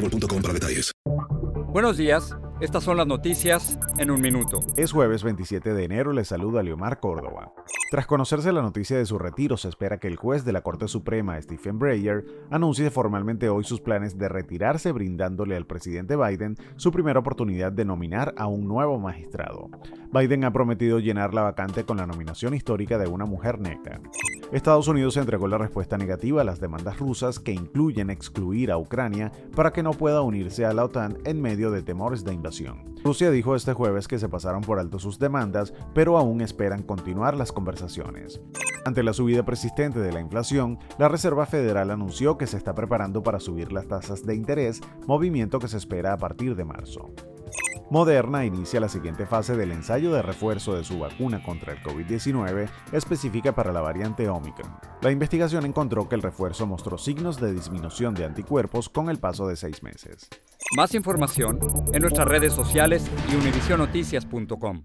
boostmobile.com para detalles. Buenos días, estas son las noticias en un minuto. Es jueves 27 de enero, le saluda Leomar Córdoba. Tras conocerse la noticia de su retiro, se espera que el juez de la Corte Suprema, Stephen Breyer, anuncie formalmente hoy sus planes de retirarse brindándole al presidente Biden su primera oportunidad de nominar a un nuevo magistrado. Biden ha prometido llenar la vacante con la nominación histórica de una mujer negra. Estados Unidos entregó la respuesta negativa a las demandas rusas que incluyen excluir a Ucrania para que no pueda unirse a la OTAN en medio de temores de invasión. Rusia dijo este jueves que se pasaron por alto sus demandas, pero aún esperan continuar las conversaciones. Ante la subida persistente de la inflación, la Reserva Federal anunció que se está preparando para subir las tasas de interés, movimiento que se espera a partir de marzo. Moderna inicia la siguiente fase del ensayo de refuerzo de su vacuna contra el COVID-19 específica para la variante Omicron. La investigación encontró que el refuerzo mostró signos de disminución de anticuerpos con el paso de seis meses. Más información en nuestras redes sociales y univisionoticias.com.